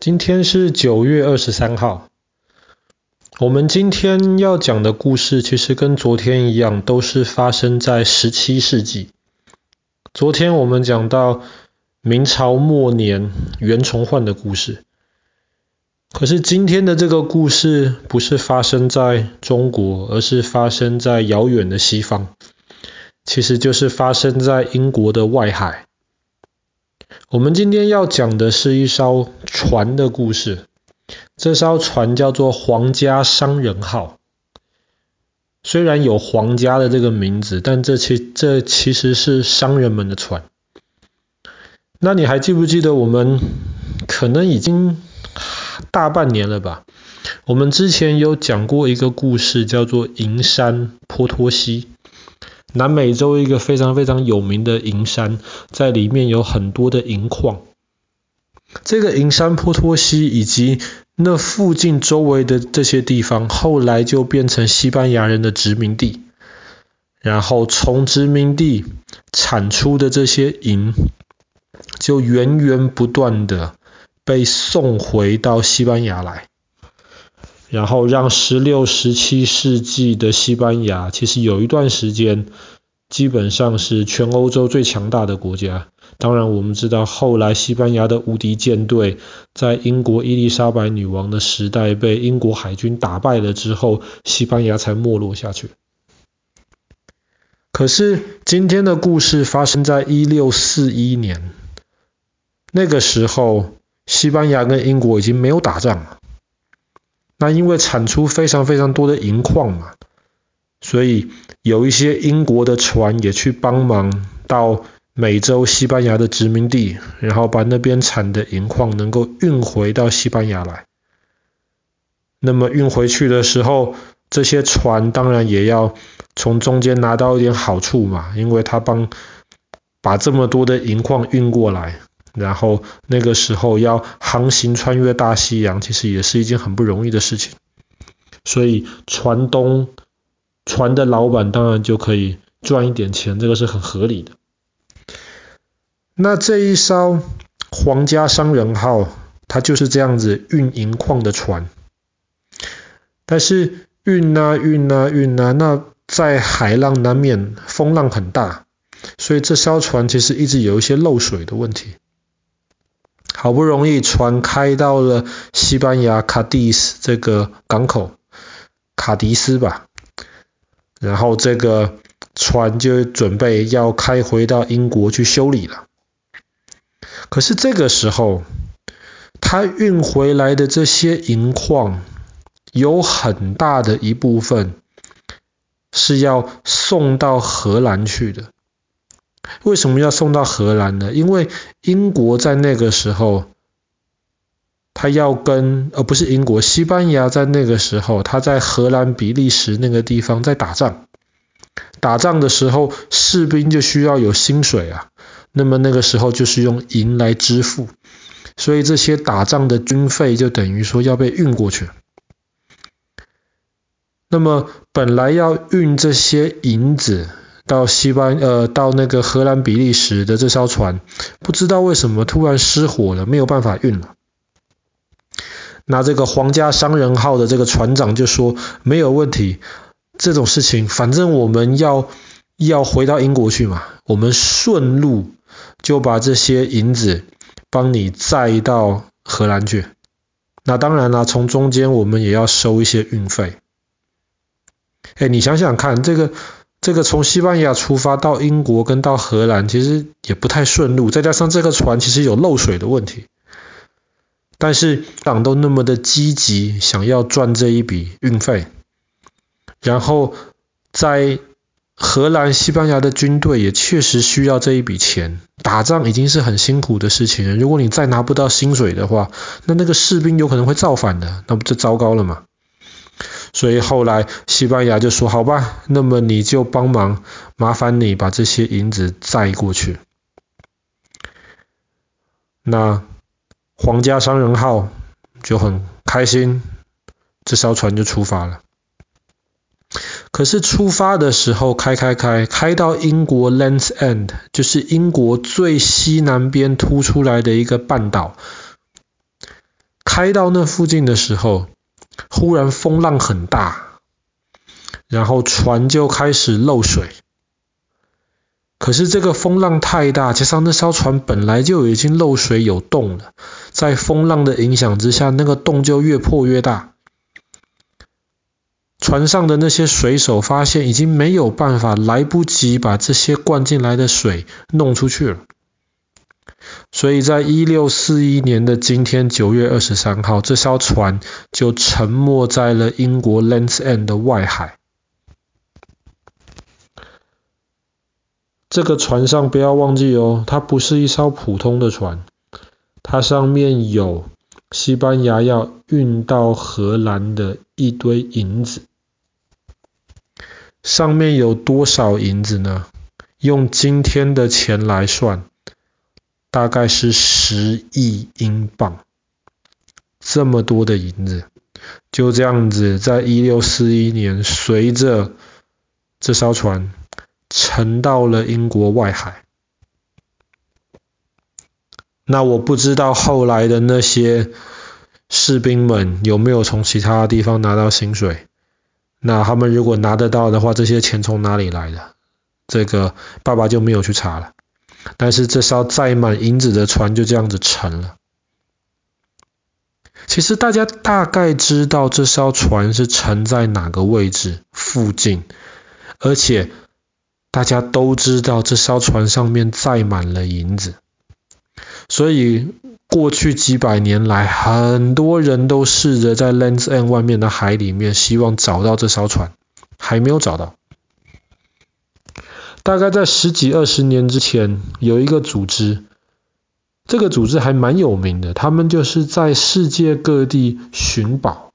今天是九月二十三号。我们今天要讲的故事，其实跟昨天一样，都是发生在十七世纪。昨天我们讲到明朝末年袁崇焕的故事，可是今天的这个故事不是发生在中国，而是发生在遥远的西方，其实就是发生在英国的外海。我们今天要讲的是一艘船的故事。这艘船叫做皇家商人号。虽然有皇家的这个名字，但这其这其实是商人们的船。那你还记不记得我们可能已经大半年了吧？我们之前有讲过一个故事，叫做银山波托西。南美洲一个非常非常有名的银山，在里面有很多的银矿。这个银山波托西以及那附近周围的这些地方，后来就变成西班牙人的殖民地。然后从殖民地产出的这些银，就源源不断的被送回到西班牙来。然后让十六、十七世纪的西班牙，其实有一段时间基本上是全欧洲最强大的国家。当然，我们知道后来西班牙的无敌舰队在英国伊丽莎白女王的时代被英国海军打败了之后，西班牙才没落下去。可是今天的故事发生在一六四一年，那个时候西班牙跟英国已经没有打仗了。那因为产出非常非常多的银矿嘛，所以有一些英国的船也去帮忙到美洲西班牙的殖民地，然后把那边产的银矿能够运回到西班牙来。那么运回去的时候，这些船当然也要从中间拿到一点好处嘛，因为他帮把这么多的银矿运过来。然后那个时候要航行穿越大西洋，其实也是一件很不容易的事情。所以船东、船的老板当然就可以赚一点钱，这个是很合理的。那这一艘皇家商人号，它就是这样子运银矿的船。但是运啊运啊运啊，那在海浪难免风浪很大，所以这艘船其实一直有一些漏水的问题。好不容易船开到了西班牙卡迪斯这个港口，卡迪斯吧，然后这个船就准备要开回到英国去修理了。可是这个时候，他运回来的这些银矿，有很大的一部分是要送到荷兰去的。为什么要送到荷兰呢？因为英国在那个时候，他要跟，而不是英国，西班牙在那个时候，他在荷兰、比利时那个地方在打仗。打仗的时候，士兵就需要有薪水啊。那么那个时候就是用银来支付，所以这些打仗的军费就等于说要被运过去。那么本来要运这些银子。到西班呃，到那个荷兰比利时的这艘船，不知道为什么突然失火了，没有办法运了。那这个皇家商人号的这个船长就说没有问题，这种事情反正我们要要回到英国去嘛，我们顺路就把这些银子帮你载到荷兰去。那当然了，从中间我们也要收一些运费。哎，你想想看这个。这个从西班牙出发到英国跟到荷兰，其实也不太顺路，再加上这个船其实有漏水的问题。但是党都那么的积极，想要赚这一笔运费，然后在荷兰、西班牙的军队也确实需要这一笔钱，打仗已经是很辛苦的事情了。如果你再拿不到薪水的话，那那个士兵有可能会造反的，那不就糟糕了吗？所以后来西班牙就说：“好吧，那么你就帮忙，麻烦你把这些银子载过去。”那皇家商人号就很开心，这艘船就出发了。可是出发的时候，开开开，开到英国 Land's End，就是英国最西南边凸出来的一个半岛。开到那附近的时候，忽然风浪很大，然后船就开始漏水。可是这个风浪太大，加上那艘船本来就已经漏水有洞了，在风浪的影响之下，那个洞就越破越大。船上的那些水手发现已经没有办法，来不及把这些灌进来的水弄出去了。所以在一六四一年的今天九月二十三号，这艘船就沉没在了英国 Land's End 的外海。这个船上不要忘记哦，它不是一艘普通的船，它上面有西班牙要运到荷兰的一堆银子。上面有多少银子呢？用今天的钱来算，大概是十亿英镑。这么多的银子，就这样子，在一六四一年，随着这艘船沉到了英国外海。那我不知道后来的那些士兵们有没有从其他地方拿到薪水。那他们如果拿得到的话，这些钱从哪里来的？这个爸爸就没有去查了。但是这艘载满银子的船就这样子沉了。其实大家大概知道这艘船是沉在哪个位置附近，而且大家都知道这艘船上面载满了银子，所以。过去几百年来，很多人都试着在 Land's End 外面的海里面，希望找到这艘船，还没有找到。大概在十几二十年之前，有一个组织，这个组织还蛮有名的，他们就是在世界各地寻宝，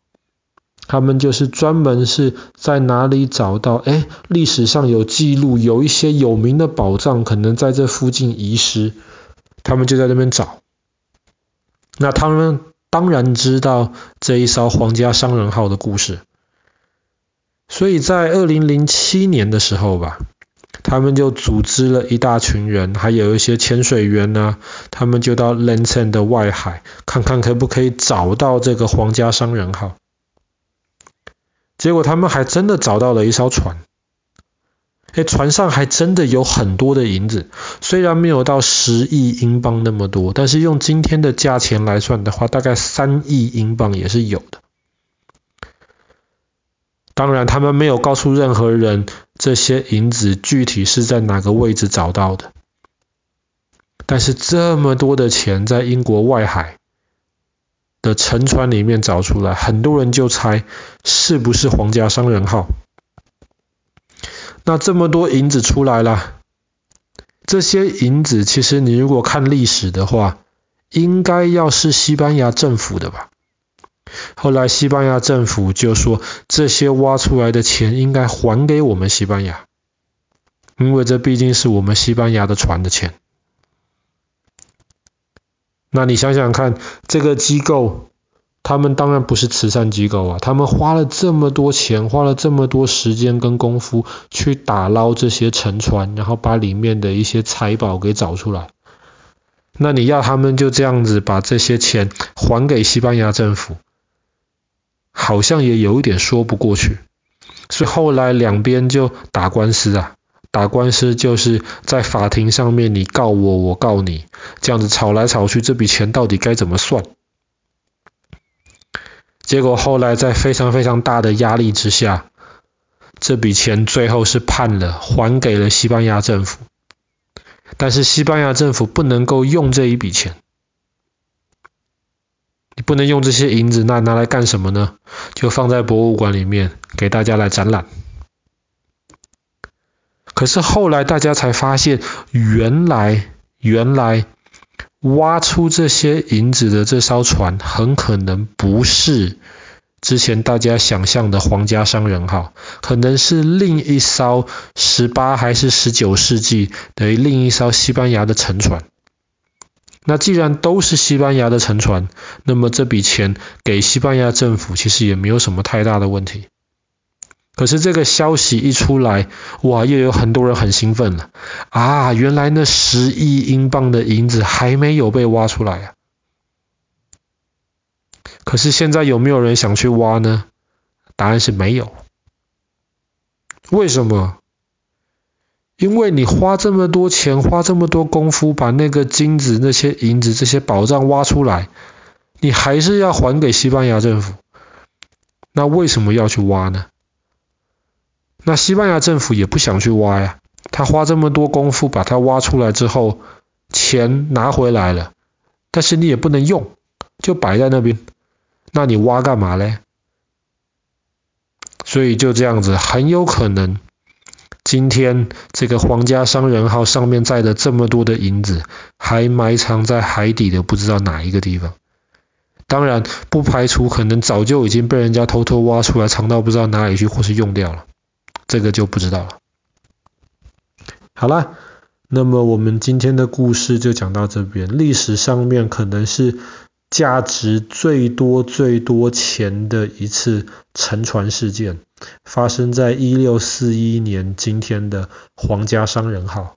他们就是专门是在哪里找到，哎，历史上有记录，有一些有名的宝藏可能在这附近遗失，他们就在那边找。那他们当然知道这一艘皇家商人号的故事，所以在二零零七年的时候吧，他们就组织了一大群人，还有一些潜水员呢，他们就到 l a n s e n 的外海，看看可不可以找到这个皇家商人号。结果他们还真的找到了一艘船。哎，船上还真的有很多的银子，虽然没有到十亿英镑那么多，但是用今天的价钱来算的话，大概三亿英镑也是有的。当然，他们没有告诉任何人这些银子具体是在哪个位置找到的。但是这么多的钱在英国外海的沉船里面找出来，很多人就猜是不是皇家商人号。那这么多银子出来了，这些银子其实你如果看历史的话，应该要是西班牙政府的吧？后来西班牙政府就说，这些挖出来的钱应该还给我们西班牙，因为这毕竟是我们西班牙的船的钱。那你想想看，这个机构。他们当然不是慈善机构啊，他们花了这么多钱，花了这么多时间跟功夫去打捞这些沉船，然后把里面的一些财宝给找出来。那你要他们就这样子把这些钱还给西班牙政府，好像也有一点说不过去。所以后来两边就打官司啊，打官司就是在法庭上面，你告我，我告你，这样子吵来吵去，这笔钱到底该怎么算？结果后来在非常非常大的压力之下，这笔钱最后是判了，还给了西班牙政府。但是西班牙政府不能够用这一笔钱，不能用这些银子，那拿来干什么呢？就放在博物馆里面给大家来展览。可是后来大家才发现，原来原来。挖出这些银子的这艘船，很可能不是之前大家想象的皇家商人号，可能是另一艘十八还是十九世纪的另一艘西班牙的沉船。那既然都是西班牙的沉船，那么这笔钱给西班牙政府其实也没有什么太大的问题。可是这个消息一出来，哇，又有很多人很兴奋了啊！原来那十亿英镑的银子还没有被挖出来啊！可是现在有没有人想去挖呢？答案是没有。为什么？因为你花这么多钱，花这么多功夫，把那个金子、那些银子、这些宝藏挖出来，你还是要还给西班牙政府。那为什么要去挖呢？那西班牙政府也不想去挖呀。他花这么多功夫把它挖出来之后，钱拿回来了，但是你也不能用，就摆在那边。那你挖干嘛嘞？所以就这样子，很有可能。今天这个皇家商人号上面载的这么多的银子，还埋藏在海底的不知道哪一个地方。当然，不排除可能早就已经被人家偷偷挖出来，藏到不知道哪里去，或是用掉了。这个就不知道了。好了，那么我们今天的故事就讲到这边。历史上面可能是价值最多最多钱的一次沉船事件。发生在一六四一年，今天的皇家商人号。